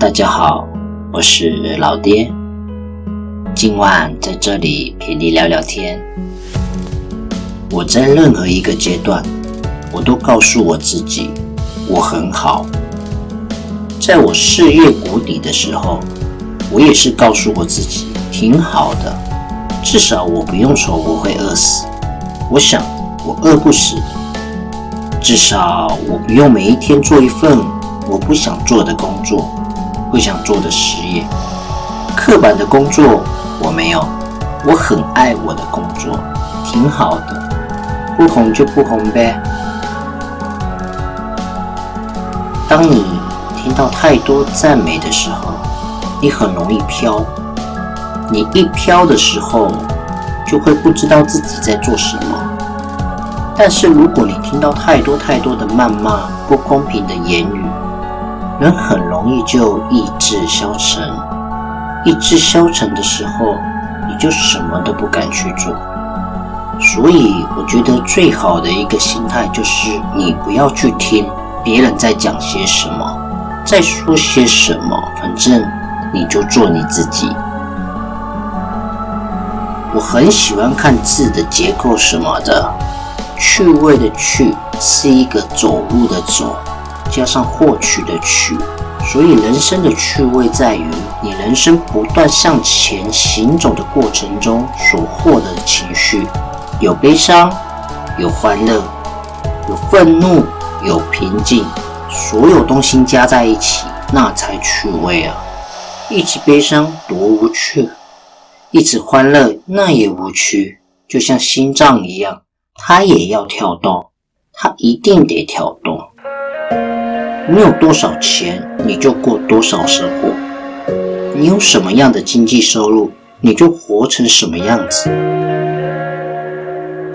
大家好，我是老爹。今晚在这里陪你聊聊天。我在任何一个阶段，我都告诉我自己，我很好。在我事业谷底的时候，我也是告诉我自己挺好的，至少我不用愁我会饿死。我想我饿不死，至少我不用每一天做一份我不想做的工作。不想做的事业，刻板的工作我没有，我很爱我的工作，挺好的，不红就不红呗。当你听到太多赞美的时候，你很容易飘。你一飘的时候，就会不知道自己在做什么。但是如果你听到太多太多的谩骂、不公平的言语，人很容易就意志消沉，意志消沉的时候，你就什么都不敢去做。所以，我觉得最好的一个心态就是，你不要去听别人在讲些什么，在说些什么，反正你就做你自己。我很喜欢看字的结构什么的，趣味的趣是一个走路的走。加上获取的取，所以人生的趣味在于你人生不断向前行走的过程中所获得的情绪，有悲伤，有欢乐，有愤怒，有平静，所有东西加在一起，那才趣味啊！一直悲伤多无趣，一直欢乐那也无趣，就像心脏一样，它也要跳动，它一定得跳动。你有多少钱，你就过多少生活；你有什么样的经济收入，你就活成什么样子。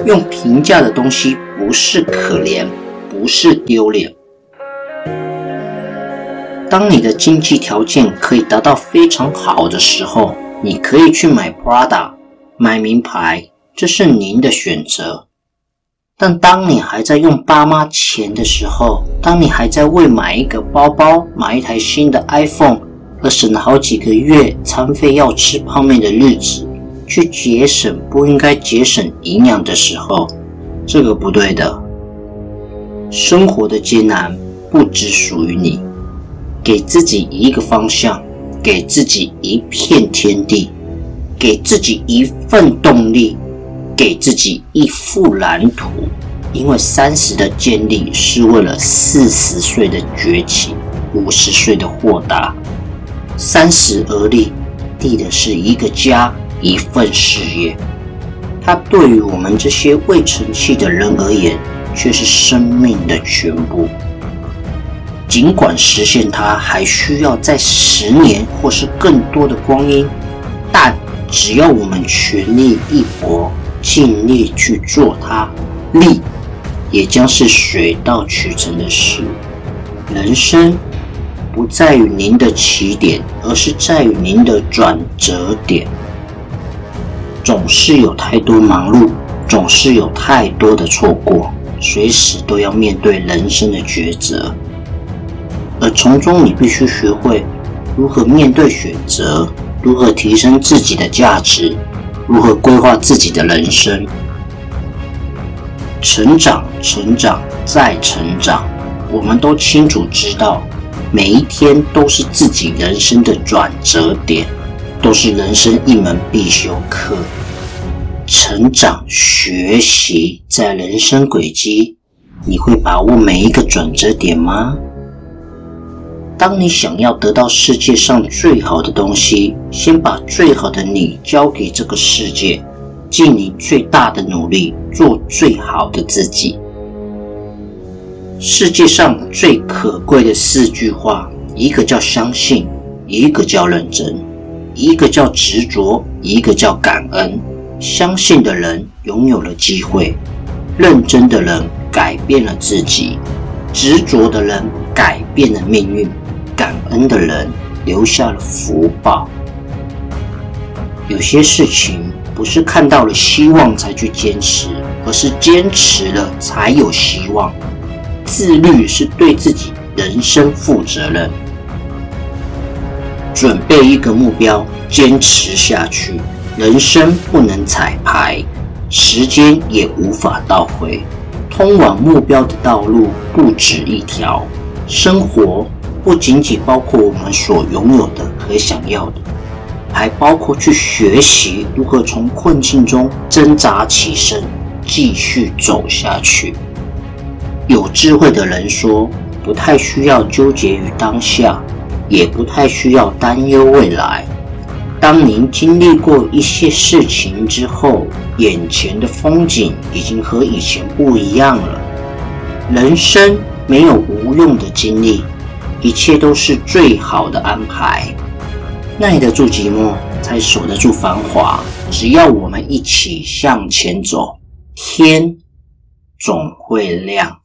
用平价的东西不是可怜，不是丢脸。当你的经济条件可以达到非常好的时候，你可以去买 Prada，买名牌，这是您的选择。但当你还在用爸妈钱的时候，当你还在为买一个包包、买一台新的 iPhone 而省了好几个月餐费要吃泡面的日子，去节省不应该节省营养的时候，这个不对的。生活的艰难不只属于你，给自己一个方向，给自己一片天地，给自己一份动力。给自己一幅蓝图，因为三十的建立是为了四十岁的崛起，五十岁的豁达。三十而立，立的是一个家，一份事业。它对于我们这些未成器的人而言，却是生命的全部。尽管实现它还需要在十年或是更多的光阴，但只要我们全力一搏。尽力去做它，力也将是水到渠成的事。人生不在于您的起点，而是在于您的转折点。总是有太多忙碌，总是有太多的错过，随时都要面对人生的抉择。而从中，你必须学会如何面对选择，如何提升自己的价值。如何规划自己的人生？成长，成长，再成长。我们都清楚知道，每一天都是自己人生的转折点，都是人生一门必修课。成长，学习，在人生轨迹，你会把握每一个转折点吗？当你想要得到世界上最好的东西，先把最好的你交给这个世界，尽你最大的努力做最好的自己。世界上最可贵的四句话，一个叫相信，一个叫认真，一个叫执着，一个叫感恩。相信的人拥有了机会，认真的人改变了自己，执着的人改变了命运。感恩的人留下了福报。有些事情不是看到了希望才去坚持，而是坚持了才有希望。自律是对自己人生负责任。准备一个目标，坚持下去。人生不能彩排，时间也无法倒回。通往目标的道路不止一条，生活不仅仅包括我们所拥有的和想要的，还包括去学习如何从困境中挣扎起身，继续走下去。有智慧的人说，不太需要纠结于当下，也不太需要担忧未来。当您经历过一些事情之后，眼前的风景已经和以前不一样了。人生没有无用的经历，一切都是最好的安排。耐得住寂寞，才守得住繁华。只要我们一起向前走，天总会亮。